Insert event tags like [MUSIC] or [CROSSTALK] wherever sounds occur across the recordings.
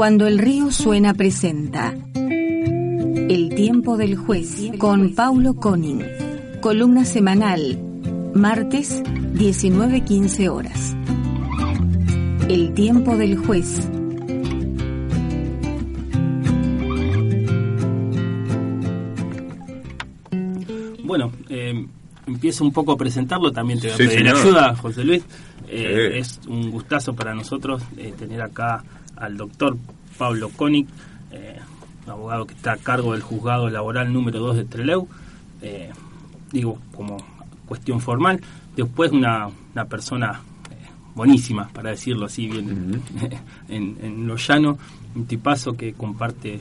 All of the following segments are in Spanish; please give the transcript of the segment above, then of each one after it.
Cuando el río suena presenta El tiempo del juez con Paulo Conning. Columna semanal, martes 19.15 horas. El tiempo del juez. Bueno, eh, empiezo un poco a presentarlo, también te voy a pedir ayuda, José Luis. Eh, es un gustazo para nosotros eh, tener acá al doctor Pablo Koenig, eh, abogado que está a cargo del juzgado laboral número 2 de Treleu, digo, como cuestión formal. Después una, una persona buenísima, para decirlo así, bien [LAUGHS] en, en, lo llano, un tipazo que comparte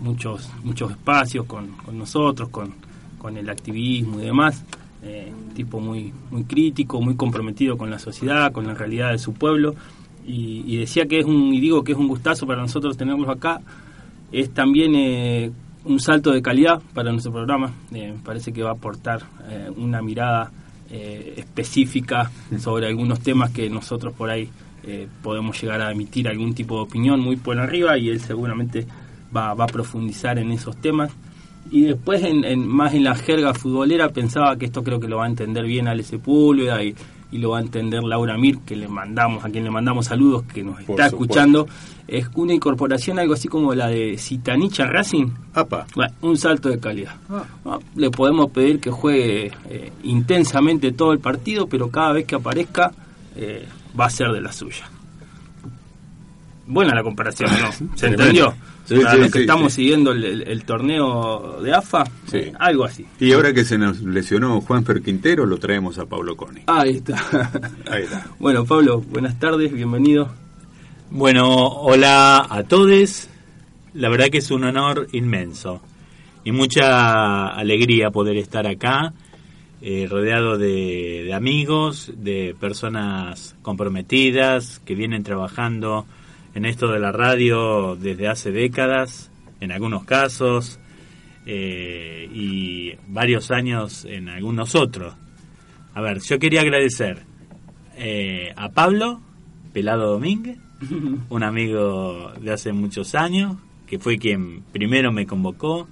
muchos muchos espacios con, con nosotros, con, con el activismo y demás. Eh, tipo muy, muy crítico, muy comprometido con la sociedad, con la realidad de su pueblo. Y, decía que es un, y digo que es un gustazo para nosotros tenerlos acá. Es también eh, un salto de calidad para nuestro programa. Eh, me parece que va a aportar una mirada específica sobre algunos temas que nosotros por ahí podemos llegar a emitir algún tipo de opinión muy por arriba y él seguramente va, va a profundizar en esos temas y después en, más en la jerga futbolera pensaba que esto creo que lo va a entender bien Ale Sepúlveda y, y lo va a entender Laura Mir que le mandamos a quien le mandamos saludos que nos está escuchando. Es una incorporación algo así como la de Citanicha Racing. Un salto de calidad. Ah. Ah, le podemos pedir que juegue eh, intensamente todo el partido pero cada vez que aparezca eh, va a ser de la suya buena la comparación ¿no? [LAUGHS] ¿se entendió? Sí, que estamos siguiendo el, torneo de AFA, algo así. Y ahora que se nos lesionó Juanfer Quintero, lo traemos a Pablo Coni. Ahí está. [LAUGHS] Ahí está. Bueno, Pablo, buenas tardes, bienvenido. Bueno, hola a todos. La verdad que es un honor inmenso y mucha alegría poder estar acá, eh, rodeado de, de amigos, de personas comprometidas que vienen trabajando en esto de la radio desde hace décadas, en algunos casos, eh, y varios años en algunos otros. A ver, yo quería agradecer eh, a Pablo Pelado Domínguez, [LAUGHS] un amigo de hace muchos años, que fue quien primero me convocó,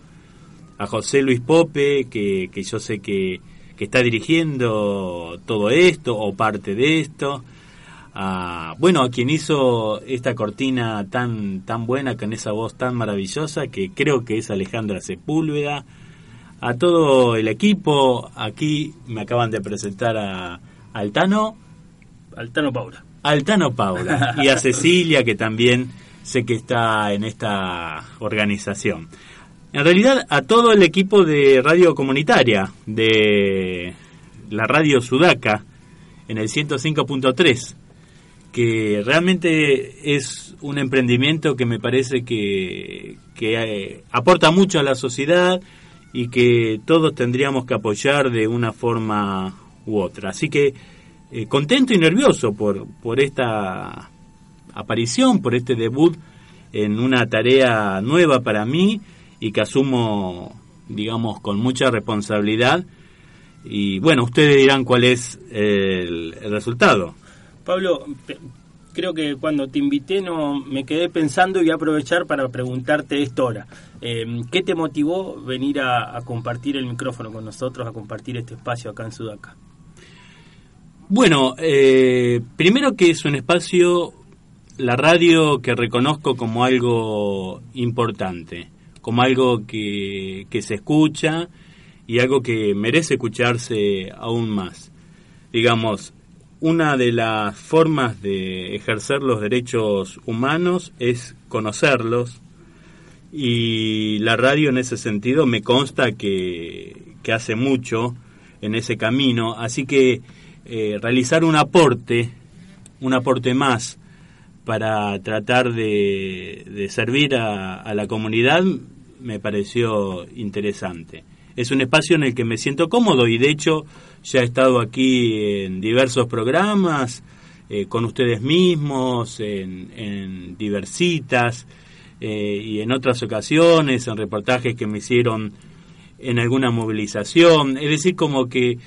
a José Luis Pope, que, que yo sé que, que está dirigiendo todo esto o parte de esto, a, bueno, a quien hizo esta cortina tan, tan buena, con esa voz tan maravillosa, que creo que es Alejandra Sepúlveda, a todo el equipo, aquí me acaban de presentar a Altano. Altano Paula. Altano Paula. [LAUGHS] y a Cecilia, que también sé que está en esta organización. En realidad, a todo el equipo de radio comunitaria, de la radio Sudaca, en el 105.3 que realmente es un emprendimiento que me parece que, eh, aporta mucho a la sociedad y que todos tendríamos que apoyar de una forma u otra. Así que eh, contento y nervioso por, por esta aparición, por este debut en una tarea nueva para mí y que asumo, digamos, con mucha responsabilidad. Y bueno, ustedes dirán cuál es el resultado. Pablo, creo que cuando te invité no me quedé pensando y voy a aprovechar para preguntarte esto ahora. Eh, ¿Qué te motivó venir a, compartir el micrófono con nosotros, a compartir este espacio acá en Sudaca? Bueno, eh, primero que es un espacio, la radio que reconozco como algo importante, como algo que, que se escucha y algo que merece escucharse aún más. Digamos, una de las formas de ejercer los derechos humanos es conocerlos y la radio en ese sentido me consta que, hace mucho en ese camino, así que eh, realizar un aporte, un aporte más para tratar de, servir a la comunidad me pareció interesante. Es un espacio en el que me siento cómodo y de hecho ya he estado aquí en diversos programas, eh, con ustedes mismos, en, en diversitas eh, y en otras ocasiones, en reportajes que me hicieron en alguna movilización. Es decir, como que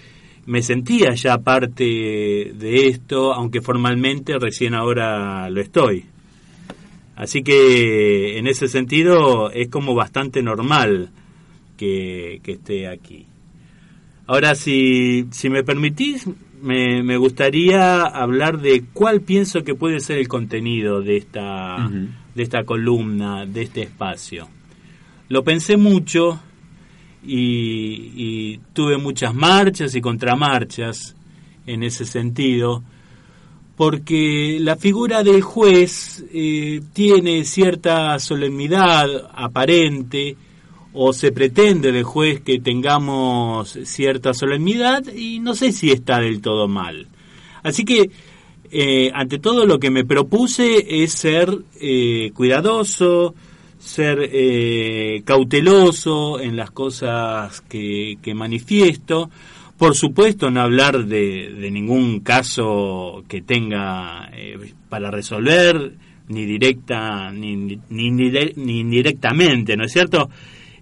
me sentía ya parte de esto, aunque formalmente recién ahora lo estoy. Así que en ese sentido es como bastante normal que, esté aquí. Ahora, si, si me permitís, me, me, gustaría hablar de cuál pienso que puede ser el contenido de esta, de esta columna, de este espacio. Lo pensé mucho y, tuve muchas marchas y contramarchas en ese sentido, porque la figura del juez eh, tiene cierta solemnidad aparente, o se pretende del juez que tengamos cierta solemnidad, y no sé si está del todo mal. Así que, eh, ante todo, lo que me propuse es ser eh, cuidadoso, ser eh, cauteloso en las cosas que, manifiesto. Por supuesto, no hablar de, ningún caso que tenga eh, para resolver, ni directa, ni, ni, ni, indirectamente, ¿no es cierto?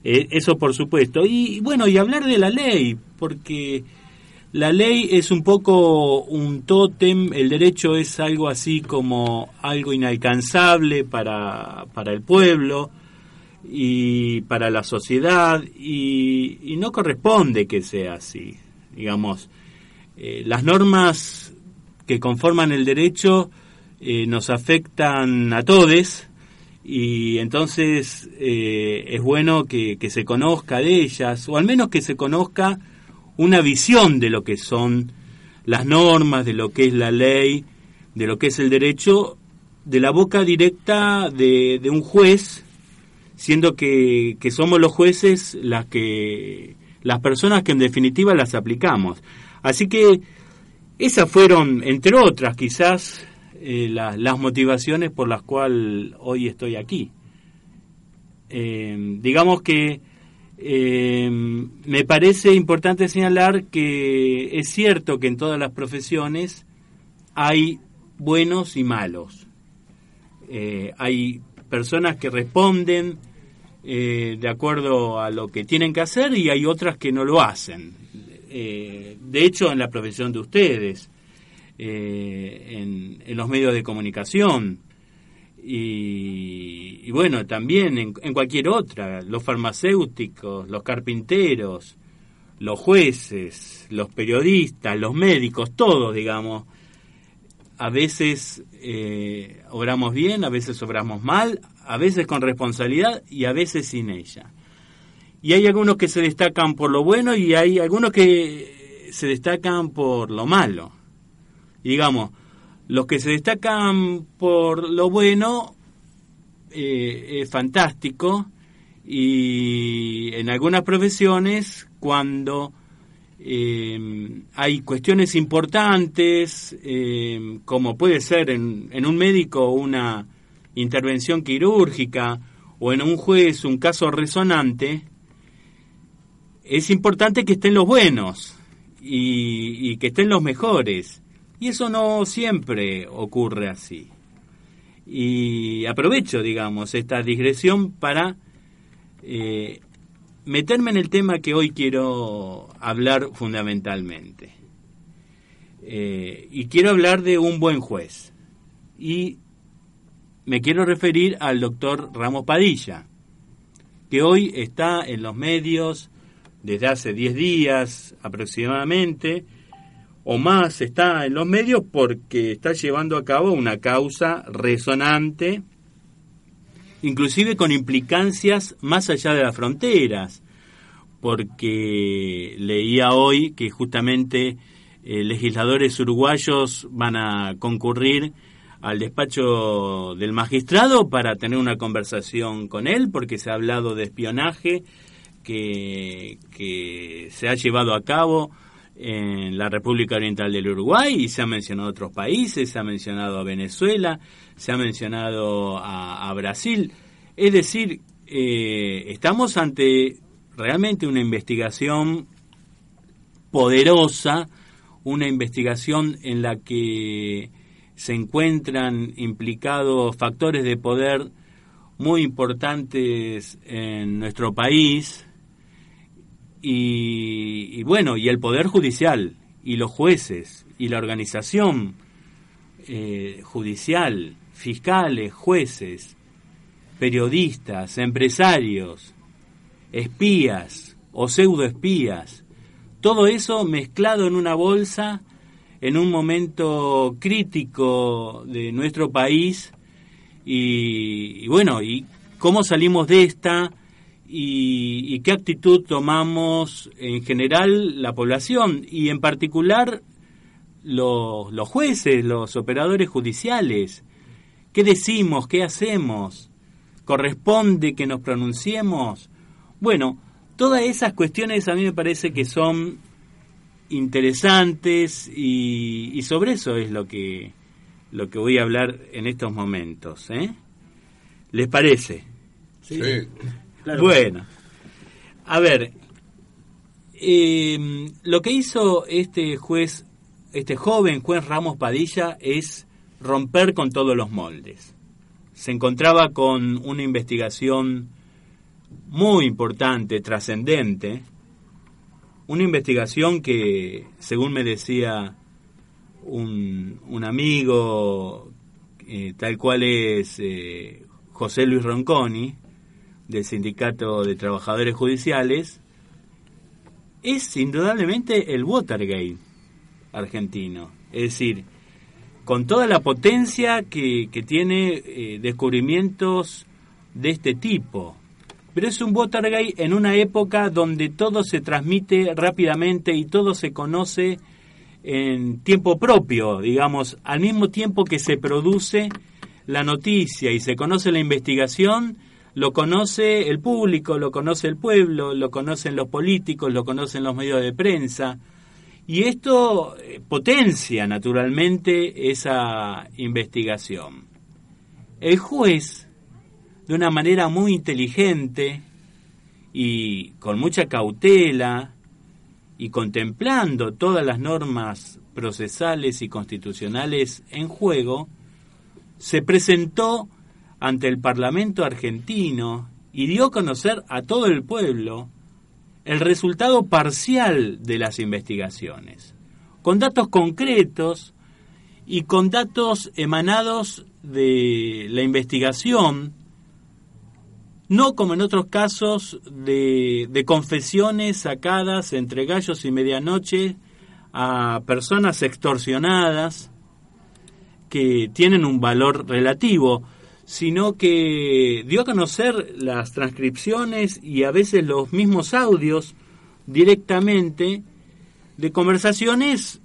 Eh, eso por supuesto. Y bueno, y hablar de la ley, porque la ley es un poco un tótem, el derecho es algo así como algo inalcanzable para, para el pueblo y para la sociedad y, no corresponde que sea así. Digamos, eh, las normas que conforman el derecho eh, nos afectan a todos y entonces eh, es bueno que, que se conozca de ellas o al menos que se conozca una visión de lo que son las normas, de lo que es la ley, de lo que es el derecho, de la boca directa de, un juez, siendo que, somos los jueces las que las personas que en definitiva las aplicamos. Así que esas fueron, entre otras, quizás eh, las motivaciones por las cuales hoy estoy aquí. Eh, digamos que eh, me parece importante señalar que es cierto que en todas las profesiones hay buenos y malos. Hay personas que responden de acuerdo a lo que tienen que hacer y hay otras que no lo hacen. De hecho, en la profesión de ustedes, en, los medios de comunicación, y, bueno, también en, cualquier otra, los farmacéuticos, los carpinteros, los jueces, los periodistas, los médicos, todos, digamos, a veces eh, obramos bien, a veces obramos mal, a veces con responsabilidad y a veces sin ella. Y hay algunos que se destacan por lo bueno y hay algunos que se destacan por lo malo. Digamos, los que se destacan por lo bueno eh, es fantástico. Y en algunas profesiones cuando eh, hay cuestiones importantes eh, como puede ser en, en un médico una intervención quirúrgica o en un juez un caso resonante es importante que estén los buenos y que estén los mejores y eso no siempre ocurre así. Y aprovecho, digamos, esta digresión para eh, meterme en el tema que hoy quiero hablar fundamentalmente. Eh, y quiero hablar de un buen juez. Y me quiero referir al doctor Ramos Padilla, que hoy está en los medios desde hace 10 días aproximadamente, o más está en los medios porque está llevando a cabo una causa resonante, inclusive con implicancias más allá de las fronteras, porque leía hoy que justamente eh, legisladores uruguayos van a concurrir al despacho del magistrado para tener una conversación con él, porque se ha hablado de espionaje que, que se ha llevado a cabo en la República Oriental del Uruguay y se ha mencionado otros países, se ha mencionado a Venezuela, se ha mencionado a, Brasil. Es decir, eh, estamos ante realmente una investigación poderosa, una investigación en la que se encuentran implicados factores de poder muy importantes en nuestro país, y, bueno, y el Poder Judicial, y los jueces, y la organización eh, judicial, fiscales, jueces, periodistas, empresarios, espías o pseudoespías, todo eso mezclado en una bolsa en un momento crítico de nuestro país y, bueno, y cómo salimos de esta y, qué actitud tomamos en general la población y en particular los, los jueces, los operadores judiciales. ¿Qué decimos? ¿Qué hacemos? ¿Corresponde que nos pronunciemos? Bueno, todas esas cuestiones a mí me parece que son interesantes y, sobre eso es lo que lo que voy a hablar en estos momentos. ¿eh? ¿Les parece? Sí. Bueno, a ver, em, lo que hizo este juez, este joven juez Ramos Padilla es romper con todos los moldes. Se encontraba con una investigación muy importante, trascendente, una investigación que, según me decía un, un amigo, eh, tal cual es eh, José Luis Ronconi, del Sindicato de Trabajadores Judiciales, es indudablemente el Watergate argentino. Es decir, con toda la potencia que, que tiene eh, descubrimientos de este tipo. Pero es un Watergate en una época donde todo se transmite rápidamente y todo se conoce en tiempo propio, digamos, al mismo tiempo que se produce la noticia y se conoce la investigación, lo conoce el público, lo conoce el pueblo, lo conocen los políticos, lo conocen los medios de prensa. Y esto eh, potencia naturalmente esa investigación. El juez, de una manera muy inteligente y con mucha cautela y contemplando todas las normas procesales y constitucionales en juego, se presentó ante el Parlamento argentino y dio a conocer a todo el pueblo el resultado parcial de las investigaciones, con datos concretos y con datos emanados de la investigación, no como en otros casos de, de confesiones sacadas entre gallos y medianoche a personas extorsionadas que tienen un valor relativo, sino que dio a conocer las transcripciones y a veces los mismos audios directamente de conversaciones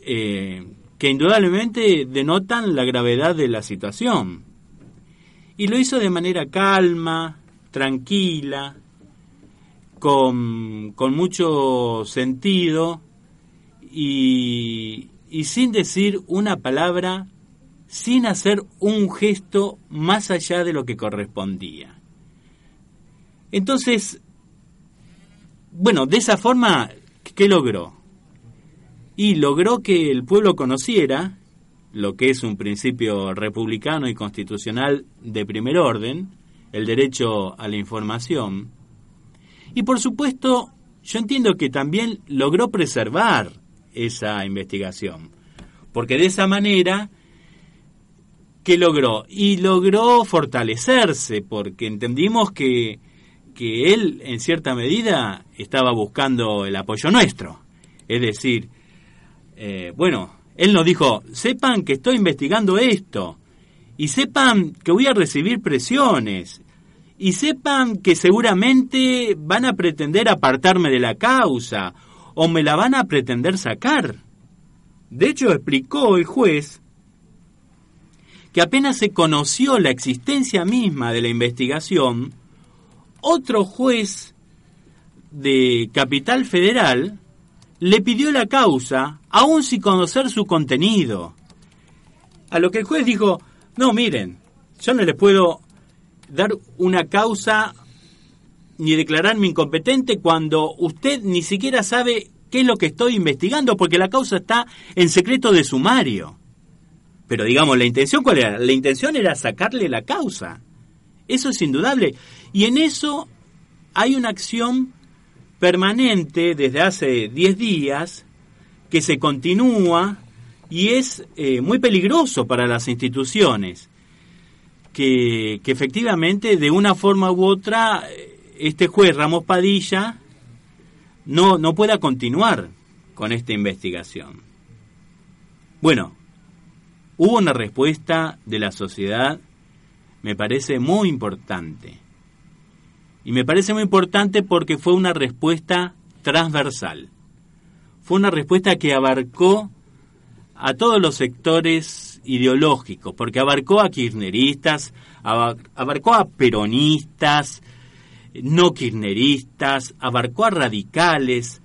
eh, que indudablemente denotan la gravedad de la situación. Y lo hizo de manera calma, tranquila, con, con mucho sentido y, y sin decir una palabra sin hacer un gesto más allá de lo que correspondía. Entonces, bueno, de esa forma, ¿qué logró? Y logró que el pueblo conociera lo que es un principio republicano y constitucional de primer orden, el derecho a la información. Y por supuesto, yo entiendo que también logró preservar esa investigación, porque de esa manera ¿qué logró? Y logró fortalecerse, porque entendimos que, que él, en cierta medida, estaba buscando el apoyo nuestro. Es decir, eh, bueno, él nos dijo, sepan que estoy investigando esto, y sepan que voy a recibir presiones, y sepan que seguramente van a pretender apartarme de la causa, o me la van a pretender sacar. De hecho, explicó el juez que apenas se conoció la existencia misma de la investigación, otro juez de Capital Federal le pidió la causa, aún sin conocer su contenido. A lo que el juez dijo, no, miren, yo no les puedo dar una causa ni declararme incompetente cuando usted ni siquiera sabe qué es lo que estoy investigando, porque la causa está en secreto de sumario. Pero digamos, ¿la intención cuál era? La intención era sacarle la causa. Eso es indudable. Y en eso hay una acción permanente desde hace 10 días que se continúa y es eh, muy peligroso para las instituciones. que, efectivamente de una forma u otra este juez Ramos Padilla no, no pueda continuar con esta investigación. Bueno, hubo una respuesta de la sociedad, me parece muy importante. Y me parece muy importante porque fue una respuesta transversal. Fue una respuesta que abarcó a todos los sectores ideológicos, porque abarcó a kirchneristas, abarcó a peronistas, no kirchneristas, abarcó a radicales,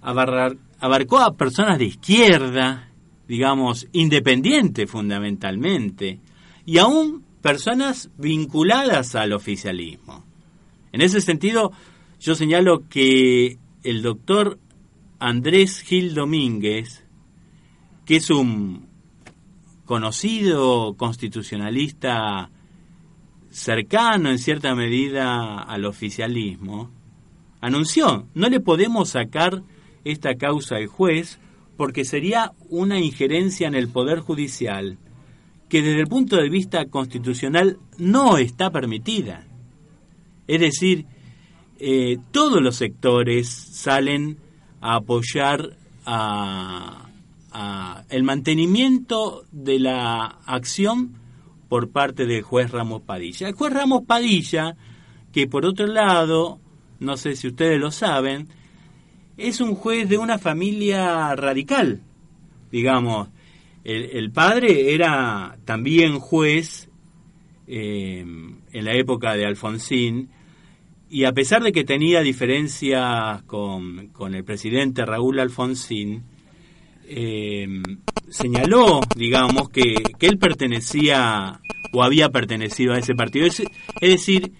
abarcó a personas de izquierda, digamos, independientes fundamentalmente, y aún personas vinculadas al oficialismo. En ese sentido, yo señalo que el doctor Andrés Gil Domínguez, que es un conocido constitucionalista cercano en cierta medida al oficialismo, anunció, no le podemos sacar esta causa al juez porque sería una injerencia en el Poder Judicial que desde el punto de vista constitucional no está permitida. Es decir, eh, todos los sectores salen a apoyar a, a el mantenimiento de la acción por parte del juez Ramos Padilla. El juez Ramos Padilla, que por otro lado, no sé si ustedes lo saben, es un juez de una familia radical, digamos. El, padre era también juez eh, en la época de Alfonsín, y a pesar de que tenía diferencias con, con el presidente Raúl Alfonsín, eh, señaló, digamos, que, que, él pertenecía o había pertenecido a ese partido. Es, decir,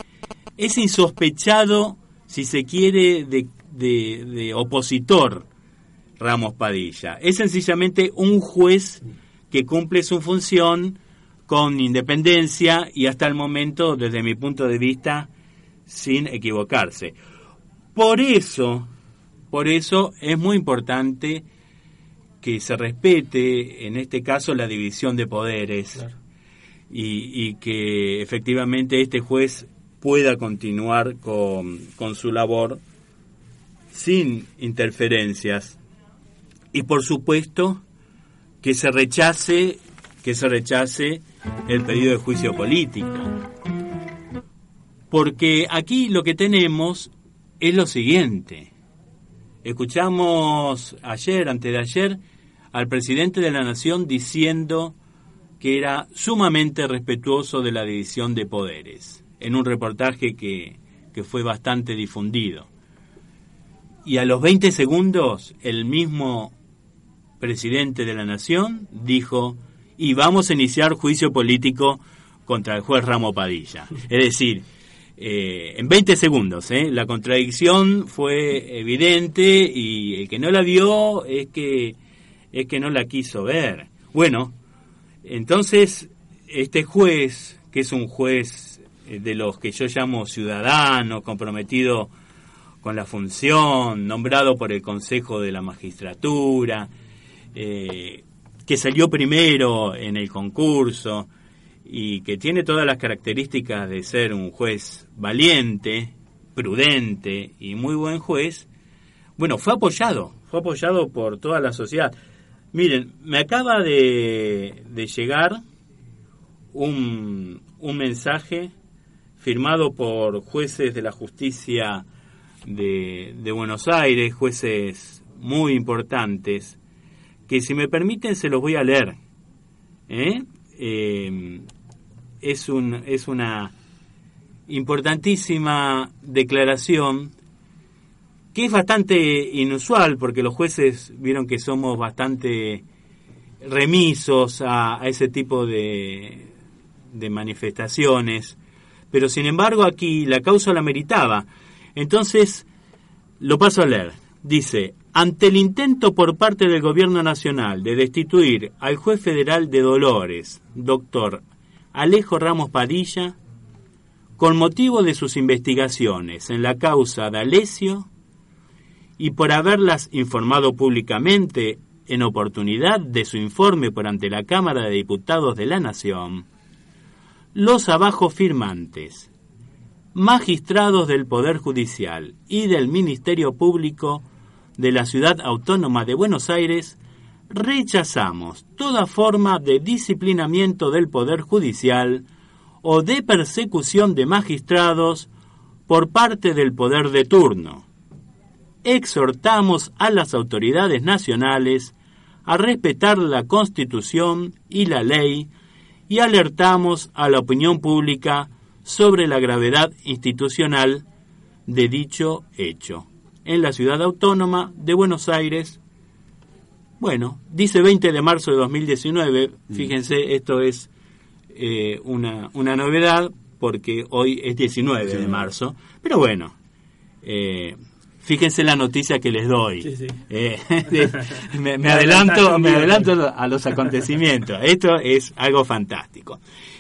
es insospechado, si se quiere, de, de, opositor Ramos Padilla. Es sencillamente un juez que cumple su función con independencia y hasta el momento, desde mi punto de vista, sin equivocarse. Por eso, por eso es muy importante que se respete, en este caso, la división de poderes y, que efectivamente este juez pueda continuar con, con su labor sin interferencias. Y por supuesto que se rechace que se rechace el pedido de juicio político. Porque aquí lo que tenemos es lo siguiente. Escuchamos ayer antes de ayer al presidente de la Nación diciendo que era sumamente respetuoso de la división de poderes, en un reportaje que, que fue bastante difundido. Y a los 20 segundos, el mismo presidente de la Nación dijo, y vamos a iniciar juicio político contra el juez Ramo Padilla. [LAUGHS] Es decir, eh, en 20 segundos, ¿eh? la contradicción fue evidente y el que no la vio es que es que no la quiso ver. Bueno, entonces este juez, que es un juez eh, de los que yo llamo ciudadano, comprometido con la función, nombrado por el Consejo de la Magistratura, eh, que salió primero en el concurso y que tiene todas las características de ser un juez valiente, prudente y muy buen juez, bueno, fue apoyado, fue apoyado por toda la sociedad. Miren, me acaba de, llegar un, un, mensaje firmado por jueces de la justicia de, Buenos Aires, jueces muy importantes, que si me permiten se los voy a leer. ¿eh? Eh, es, un, es una importantísima declaración que es bastante inusual porque los jueces vieron que somos bastante remisos a, ese tipo de, de manifestaciones, pero sin embargo aquí la causa la meritaba. Entonces, lo paso a leer. Dice, ante el intento por parte del Gobierno Nacional de destituir al juez federal de Dolores, doctor Alejo Ramos Padilla, con motivo de sus investigaciones en la causa de Alesio, y por haberlas informado públicamente en oportunidad de su informe por ante la Cámara de Diputados de la Nación, los abajo firmantes, magistrados del Poder Judicial y del Ministerio Público de la Ciudad Autónoma de Buenos Aires, rechazamos toda forma de disciplinamiento del Poder Judicial o de persecución de magistrados por parte del poder de turno. Exhortamos a las autoridades nacionales a respetar la Constitución y la ley y alertamos a la opinión pública sobre la gravedad institucional de dicho hecho. En la ciudad autónoma de Buenos Aires, bueno, dice 20 de marzo de 2019, mm. fíjense, esto es eh, una, una novedad porque hoy es 19 de marzo, pero bueno, eh, fíjense la noticia que les doy. Eh, [LAUGHS] me, adelanto, me adelanto a los acontecimientos. Esto es algo fantástico.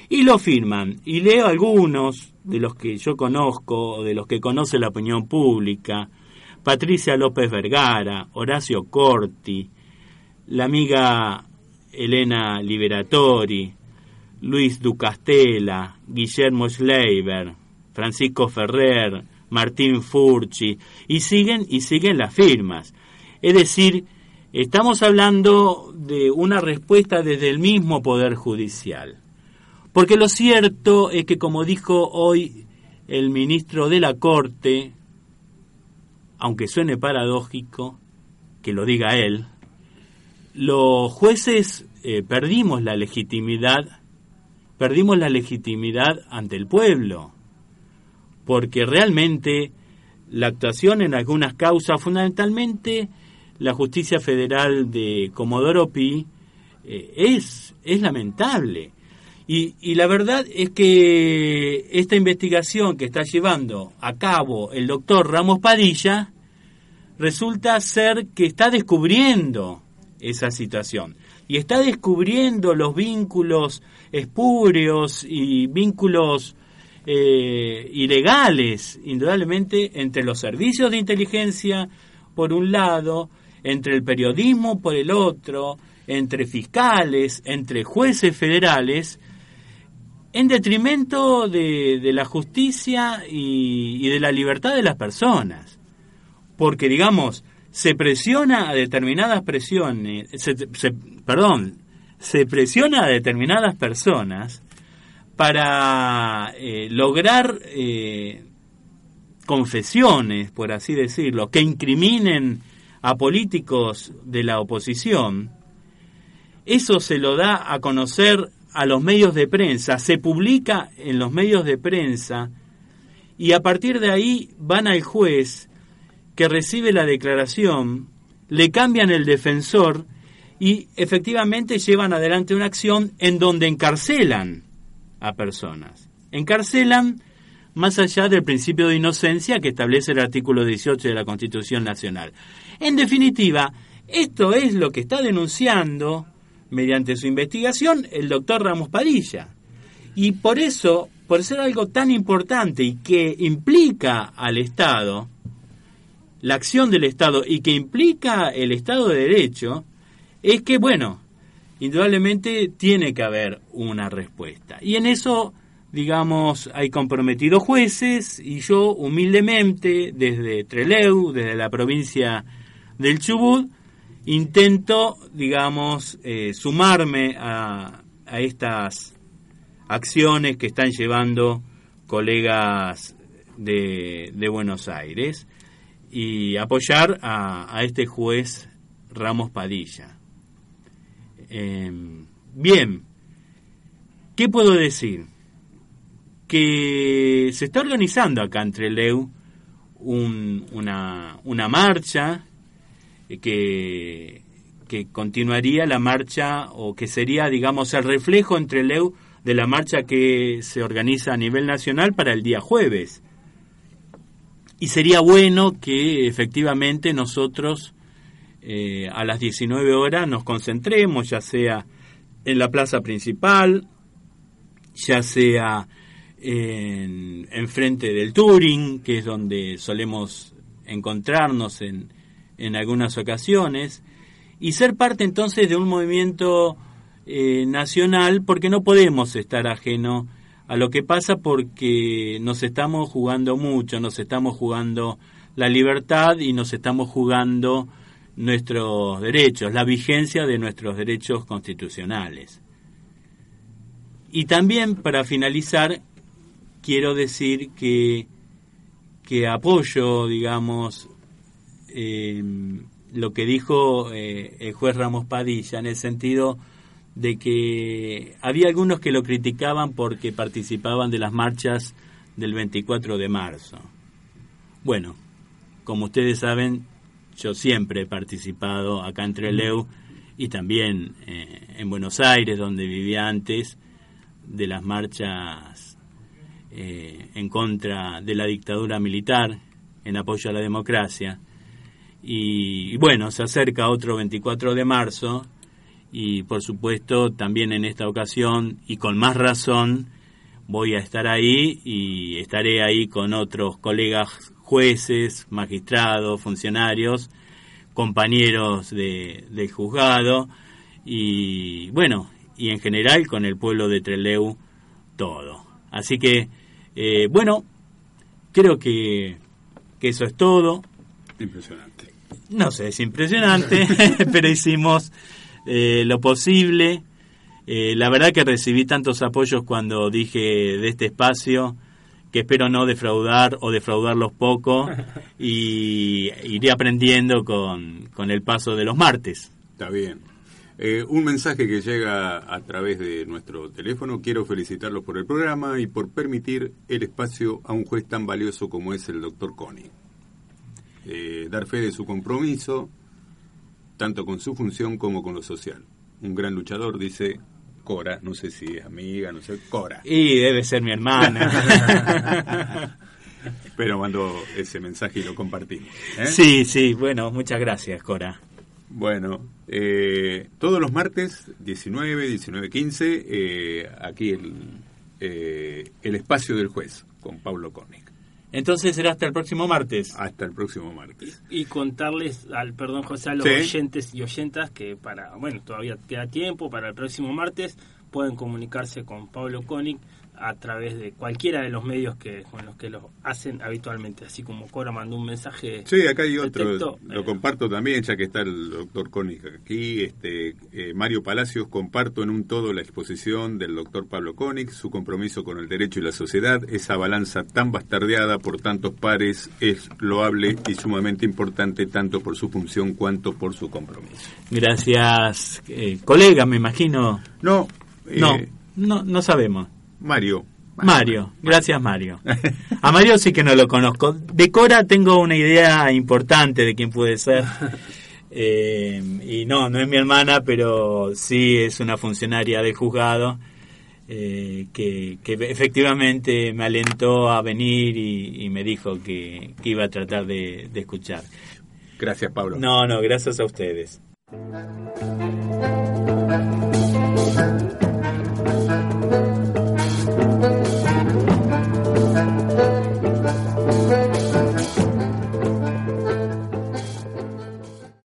Y lo firman. Y leo algunos de los que yo conozco, de los que conoce la opinión pública. Patricia López Vergara, Horacio Corti, la amiga Elena Liberatori, Luis Ducastela, Guillermo Schleiber, Francisco Ferrer, Martín Furchi, y siguen y siguen las firmas. Es decir, estamos hablando de una respuesta desde el mismo Poder Judicial. Porque lo cierto es que, como dijo hoy el ministro de la Corte, aunque suene paradójico que lo diga él, los jueces eh, perdimos la legitimidad, perdimos la legitimidad ante el pueblo porque realmente la actuación en algunas causas, fundamentalmente la justicia federal de Comodoro Pi, eh, es, es lamentable. Y, la verdad es que esta investigación que está llevando a cabo el doctor Ramos Padilla resulta ser que está descubriendo esa situación. Y está descubriendo los vínculos espurios y vínculos eh, ilegales, indudablemente, entre los servicios de inteligencia, por un lado, entre el periodismo, por el otro, entre fiscales, entre jueces federales, en detrimento de, la justicia y, de la libertad de las personas. Porque, digamos, se presiona a determinadas presiones, perdón, se presiona a determinadas personas para eh, lograr eh, confesiones, por así decirlo, que incriminen a políticos de la oposición, eso se lo da a conocer a los medios de prensa, se publica en los medios de prensa y a partir de ahí van al juez que recibe la declaración, le cambian el defensor y efectivamente llevan adelante una acción en donde encarcelan a personas. Encarcelan más allá del principio de inocencia que establece el artículo 18 de la Constitución Nacional. En definitiva, esto es lo que está denunciando mediante su investigación el doctor Ramos Padilla. Y por eso, por ser algo tan importante y que implica al Estado, la acción del Estado y que implica el Estado de Derecho, es que, bueno, indudablemente tiene que haber una respuesta. Y en eso, digamos, hay comprometidos jueces y yo humildemente, desde Treleu, desde la provincia del Chubut, intento, digamos, eh, sumarme a, a, estas acciones que están llevando colegas de, de Buenos Aires y apoyar a, a este juez Ramos Padilla. Em, bien, ¿qué puedo decir? Que se está organizando acá entre Leu una, una marcha que, que continuaría la marcha o que sería, digamos, el reflejo entre Leu de la marcha que se organiza a nivel nacional para el día jueves. Y sería bueno que efectivamente nosotros eh, a las 19 horas nos concentremos, ya sea en la plaza principal, ya sea en, frente del Turing, que es donde solemos encontrarnos en, en algunas ocasiones, y ser parte entonces de un movimiento eh, nacional, porque no podemos estar ajeno a lo que pasa porque nos estamos jugando mucho, nos estamos jugando la libertad y nos estamos jugando nuestros derechos, la vigencia de nuestros derechos constitucionales. Y también, para finalizar, quiero decir que, que apoyo, digamos, em, lo que dijo eh, el juez Ramos Padilla, en el sentido de que había algunos que lo criticaban porque participaban de las marchas del 24 de marzo. Bueno, como ustedes saben, yo siempre he participado acá en Trelew y también eh, en Buenos Aires, donde vivía antes, de las marchas eh, en contra de la dictadura militar, en apoyo a la democracia. Y, bueno, se acerca otro 24 de marzo y por supuesto también en esta ocasión y con más razón voy a estar ahí y estaré ahí con otros colegas jueces, magistrados, funcionarios, compañeros de, del juzgado y bueno, y en general con el pueblo de Treleu todo. Así que, eh, bueno, creo que, que eso es todo. Impresionante. No sé, es impresionante, [LAUGHS] pero hicimos eh, lo posible. Eh, la verdad que recibí tantos apoyos cuando dije de este espacio que espero no defraudar o defraudarlos poco y iré aprendiendo con, con el paso de los martes. Está bien. Eh, un mensaje que llega a través de nuestro teléfono. Quiero felicitarlos por el programa y por permitir el espacio a un juez tan valioso como es el doctor Connie. Eh, dar fe de su compromiso, tanto con su función como con lo social. Un gran luchador, dice Cora, no sé si es amiga, no sé, Cora. Y debe ser mi hermana. [LAUGHS] Pero mandó ese mensaje y lo compartimos. ¿eh? Sí, sí, bueno, muchas gracias, Cora. Bueno, eh, todos los martes, 19, 19, 15, aquí el, eh, el espacio del juez con Pablo Koenig. Entonces será hasta el próximo martes. Hasta el próximo martes. Y, contarles, al perdón José, a los oyentes y oyentas que para, bueno, todavía queda tiempo, para el próximo martes pueden comunicarse con Pablo Koenig a través de cualquiera de los medios que con los que lo hacen habitualmente, así como Cora mandó un mensaje. Sí, acá hay otro, lo comparto también, ya que está el doctor Koenig aquí. Este, eh, Mario Palacios, comparto en un todo la exposición del doctor Pablo Koenig, su compromiso con el derecho y la sociedad, esa balanza tan bastardeada por tantos pares es loable y sumamente importante tanto por su función cuanto por su compromiso. Gracias, eh, colega, me imagino. No, no, eh, no, no sabemos. Mario. Mario, gracias Mario. A Mario sí que no lo conozco. De Cora tengo una idea importante de quién puede ser. [LAUGHS] Eh, y no, no es mi hermana, pero sí es una funcionaria del juzgado eh, que, efectivamente me alentó a venir y, me dijo que, iba a tratar de, de escuchar. Gracias, Pablo. No, no, gracias a ustedes.